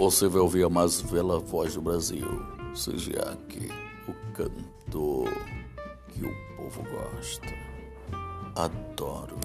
Você vai ouvir a mais bela voz do Brasil, seja aqui o cantor que o povo gosta. Adoro.